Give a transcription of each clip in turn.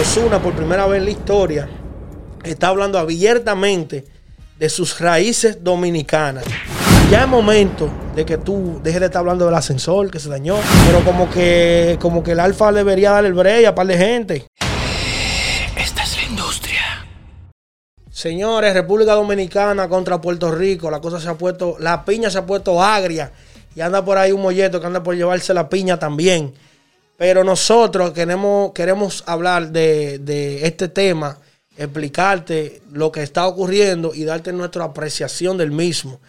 Osuna, por primera vez en la historia, está hablando abiertamente de sus raíces dominicanas. Ya es momento de que tú dejes de estar hablando del ascensor que se dañó, pero como que, como que el alfa debería darle el break a par de gente. Esta es la industria. Señores, República Dominicana contra Puerto Rico, la cosa se ha puesto, la piña se ha puesto agria y anda por ahí un molleto que anda por llevarse la piña también. Pero nosotros queremos, queremos hablar de, de este tema, explicarte lo que está ocurriendo y darte nuestra apreciación del mismo.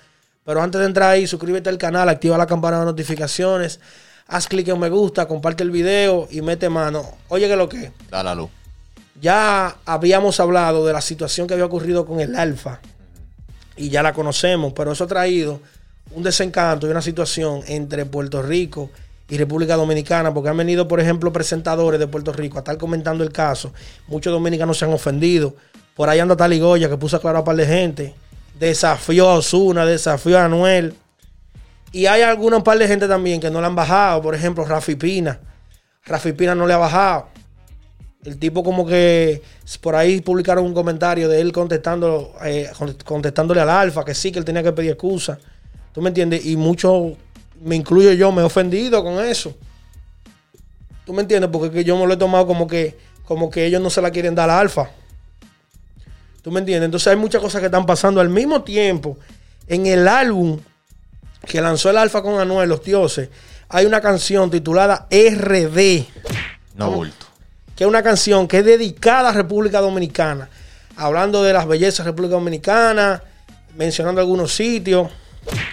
Pero antes de entrar ahí, suscríbete al canal, activa la campana de notificaciones, haz clic en me gusta, comparte el video y mete mano. Oye, que lo que. Da la luz. Ya habíamos hablado de la situación que había ocurrido con el Alfa y ya la conocemos, pero eso ha traído un desencanto y una situación entre Puerto Rico y República Dominicana, porque han venido, por ejemplo, presentadores de Puerto Rico a estar comentando el caso. Muchos dominicanos se han ofendido. Por ahí anda Tali Goya, que puso a aclarar a un par de gente. Desafió a Osuna, desafió a Anuel. Y hay alguna par de gente también que no le han bajado. Por ejemplo, Rafi Pina. Rafi Pina no le ha bajado. El tipo como que por ahí publicaron un comentario de él contestando, eh, contestándole al alfa, que sí, que él tenía que pedir excusa. ¿Tú me entiendes? Y mucho, me incluyo yo, me he ofendido con eso. ¿Tú me entiendes? Porque yo me lo he tomado como que, como que ellos no se la quieren dar al alfa. ¿Tú me entiendes? Entonces hay muchas cosas que están pasando al mismo tiempo. En el álbum que lanzó el alfa con Anuel, Los Dioses, hay una canción titulada RD. No bulto. Que es una canción que es dedicada a República Dominicana. Hablando de las bellezas de República Dominicana, mencionando algunos sitios.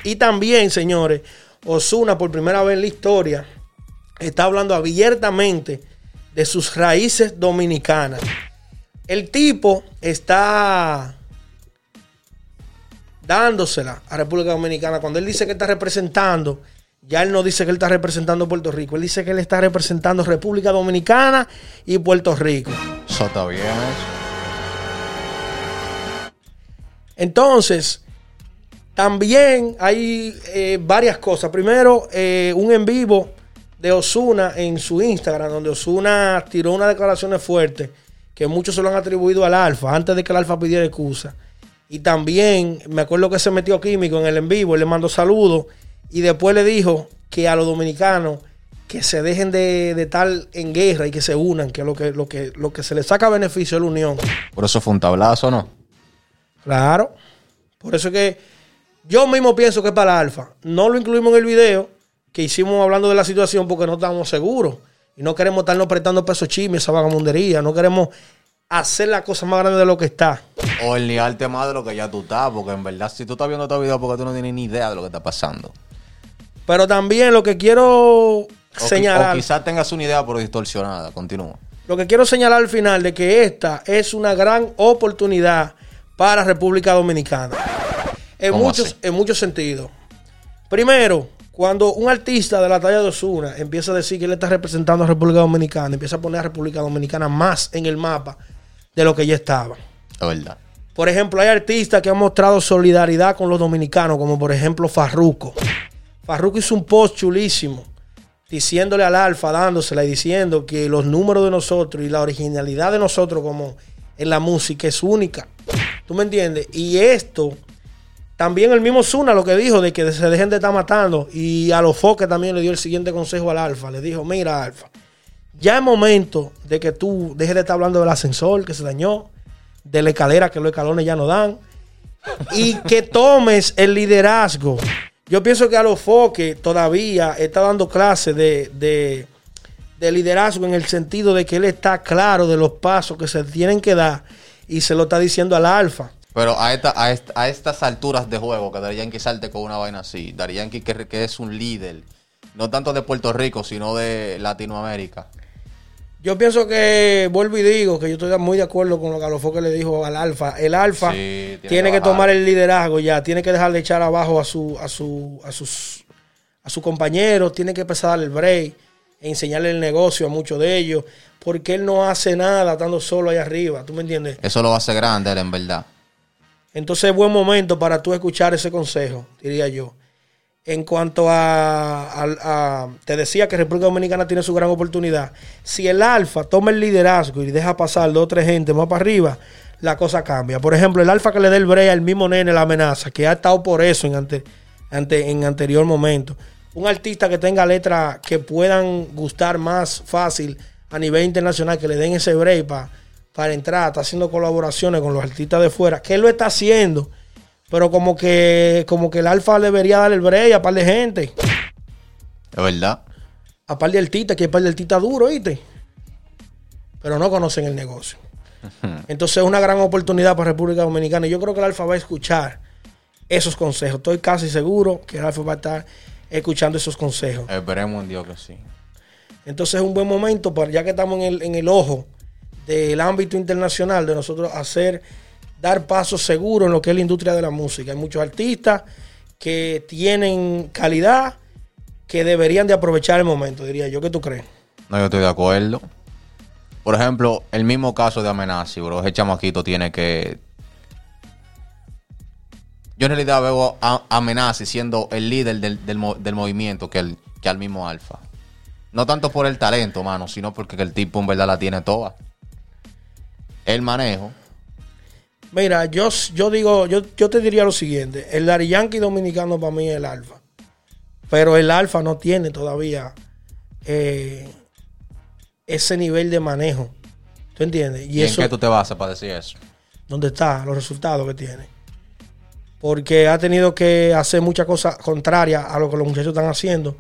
Y también, señores, Osuna, por primera vez en la historia, está hablando abiertamente de sus raíces dominicanas. El tipo está dándosela a República Dominicana. Cuando él dice que está representando, ya él no dice que él está representando Puerto Rico. Él dice que él está representando República Dominicana y Puerto Rico. Eso está bien. Entonces, también hay eh, varias cosas. Primero, eh, un en vivo de Osuna en su Instagram, donde Osuna tiró unas declaraciones fuertes que muchos se lo han atribuido al Alfa, antes de que el Alfa pidiera excusa. Y también me acuerdo que se metió químico en el en vivo, y le mandó saludos y después le dijo que a los dominicanos que se dejen de, de estar en guerra y que se unan, que lo que, lo que lo que se les saca beneficio es la unión. Por eso fue un tablazo, ¿no? Claro. Por eso es que yo mismo pienso que es para Alfa. No lo incluimos en el video que hicimos hablando de la situación porque no estamos seguros. Y no queremos estarnos prestando peso chisme, esa vagamundería. No queremos hacer la cosa más grande de lo que está. O el ligarte más de lo que ya tú estás. Porque en verdad, si tú estás viendo este video, porque tú no tienes ni idea de lo que está pasando. Pero también lo que quiero O, señalar. quizás tengas una idea, pero distorsionada. Continúa. Lo que quiero señalar al final de que esta es una gran oportunidad para República Dominicana. En ¿Cómo muchos, así? en muchos sentidos. Primero, cuando un artista de la talla de Osuna empieza a decir que él está representando a República Dominicana, empieza a poner a República Dominicana más en el mapa de lo que ya estaba. Es verdad. Por ejemplo, hay artistas que han mostrado solidaridad con los dominicanos, como por ejemplo Farruco. Farruco hizo un post chulísimo diciéndole al Alfa, dándosela y diciendo que los números de nosotros y la originalidad de nosotros como en la música es única. ¿Tú me entiendes? Y esto, también el mismo Zuna lo que dijo de que se dejen de estar matando. Y a los foques también le dio el siguiente consejo al Alfa. Le dijo, mira Alfa, ya es momento de que tú dejes de estar hablando del ascensor que se dañó, de la escalera que los escalones ya no dan, y que tomes el liderazgo. Yo pienso que a los foques todavía está dando clases de, de, de liderazgo en el sentido de que él está claro de los pasos que se tienen que dar y se lo está diciendo al alfa. Pero a, esta, a, esta- a estas alturas de juego, que Dari Yankee salte con una vaina así, Dari Yankee que, que es un líder, no tanto de Puerto Rico, sino de Latinoamérica. Yo pienso que, vuelvo y digo, que yo estoy muy de acuerdo con lo que Alofoque le dijo al Alfa. El Alfa Sí, tiene, tiene que, tomar el liderazgo ya, tiene que dejar de echar abajo a su, a su, a sus, a sus compañeros, tiene que empezar a darle el break, e enseñarle el negocio a muchos de ellos, porque él no hace nada estando solo ahí arriba, ¿tú me entiendes? Eso lo hacer grande, él, en verdad. Entonces es buen momento para tú escuchar ese consejo, diría yo. en cuanto a, a- Te decía que República Dominicana tiene su gran oportunidad. Si el Alfa toma el liderazgo y deja pasar dos o tres gente más para arriba, la cosa cambia. Por ejemplo, el Alfa que le dé el brea al mismo nene la amenaza, que ha estado por eso en, ante- ante- en anterior momento. Un artista que tenga letras que puedan gustar más fácil a nivel internacional, que le den ese break pa- para entrar, está haciendo colaboraciones con los artistas de fuera, que él lo está haciendo, pero como que, como que el Alfa debería darle el break a par de gente, Es verdad. a par de artistas, que hay par de artistas duros, ¿viste? Pero no conocen el negocio. Entonces es una gran oportunidad para República Dominicana. Y yo creo que el Alfa va a escuchar esos consejos. Estoy casi seguro que el Alfa va a estar escuchando esos consejos. Esperemos en Dios que sí. Entonces es un buen momento, para, ya que estamos en el, en el ojo del ámbito internacional, de nosotros hacer, dar pasos seguros en lo que es la industria de la música. Hay muchos artistas que tienen calidad que deberían de aprovechar el momento, diría yo. ¿Qué tú crees? No, yo estoy de acuerdo. Por ejemplo, el mismo caso de Amenazi, bro. Ese chamaquito tiene que. Yo en realidad veo a Amenazi siendo el líder del, del del movimiento que, el, que al mismo Alfa. No tanto por el talento, mano, sino porque el tipo en verdad la tiene toda. El manejo. Mira, yo, yo digo, yo, yo te diría lo siguiente. El Dari Yankee dominicano para mí es el alfa. Pero el alfa no tiene todavía eh, ese nivel de manejo. ¿Tú entiendes? ¿Y, en qué tú te basas para decir eso? ¿Dónde está? Los resultados que tiene. Porque ha tenido que hacer muchas cosas contrarias a lo que los muchachos están haciendo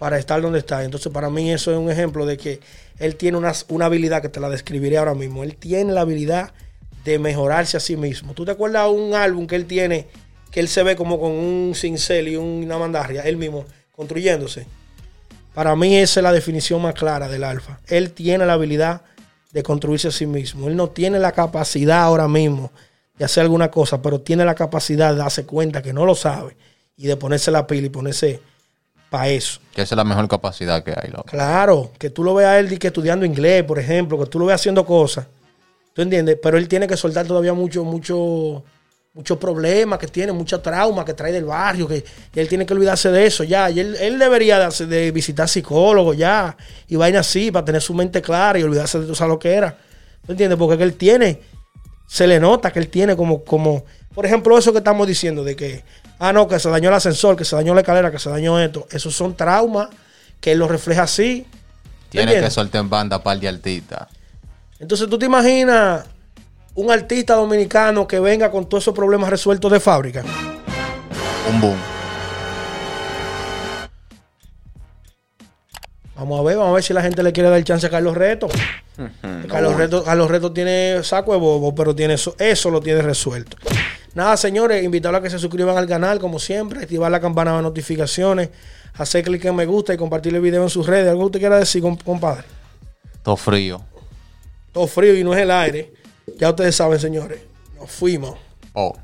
para estar donde está. Entonces, para mí eso es un ejemplo de que él tiene una, una habilidad que te la describiré ahora mismo. Él tiene la habilidad de mejorarse a sí mismo. ¿Tú te acuerdas un álbum que él tiene, que él se ve como con un cincel y una mandarria, él mismo, construyéndose? Para mí esa es la definición más clara del alfa. Él tiene la habilidad de construirse a sí mismo. Él no tiene la capacidad ahora mismo de hacer alguna cosa, pero tiene la capacidad de darse cuenta que no lo sabe y de ponerse la pila y ponerse para eso. Que esa es la mejor capacidad que hay, loco. Claro, que tú lo veas a él que estudiando inglés, por ejemplo, que tú lo veas haciendo cosas. ¿Tú entiendes? Pero él tiene que soltar todavía mucho, mucho, muchos problemas que tiene, mucho trauma que trae del barrio, que él tiene que olvidarse de eso ya. Y él, él debería de, hacer- de visitar psicólogos ya, y vaina así, para tener su mente clara y olvidarse de todo lo que era. ¿Tú entiendes? Porque que él tiene, se le nota que él tiene como, como, por ejemplo, eso que estamos diciendo de que, ah, no, que se dañó el ascensor, que se dañó la escalera, que se dañó esto. Esos son traumas que él lo refleja así. ¿Tú Tiene que soltar en banda par de artistas. Entonces, ¿tú te imaginas un artista dominicano que venga con todos esos problemas resueltos de fábrica? Un boom. Vamos a ver, vamos a ver si la gente le quiere dar chance a Carlos Reto. Carlos, Reto Carlos Reto tiene saco de bobo, pero tiene eso, eso lo tiene resuelto. Nada, señores, invitarlos a que se suscriban al canal, como siempre, activar la campana de notificaciones, hacer clic en me gusta y compartir el video en sus redes. ¿Algo que usted quiera decir, comp- compadre? Todo frío. Todo frío y no es el aire. Ya ustedes saben, señores. Nos fuimos. Oh.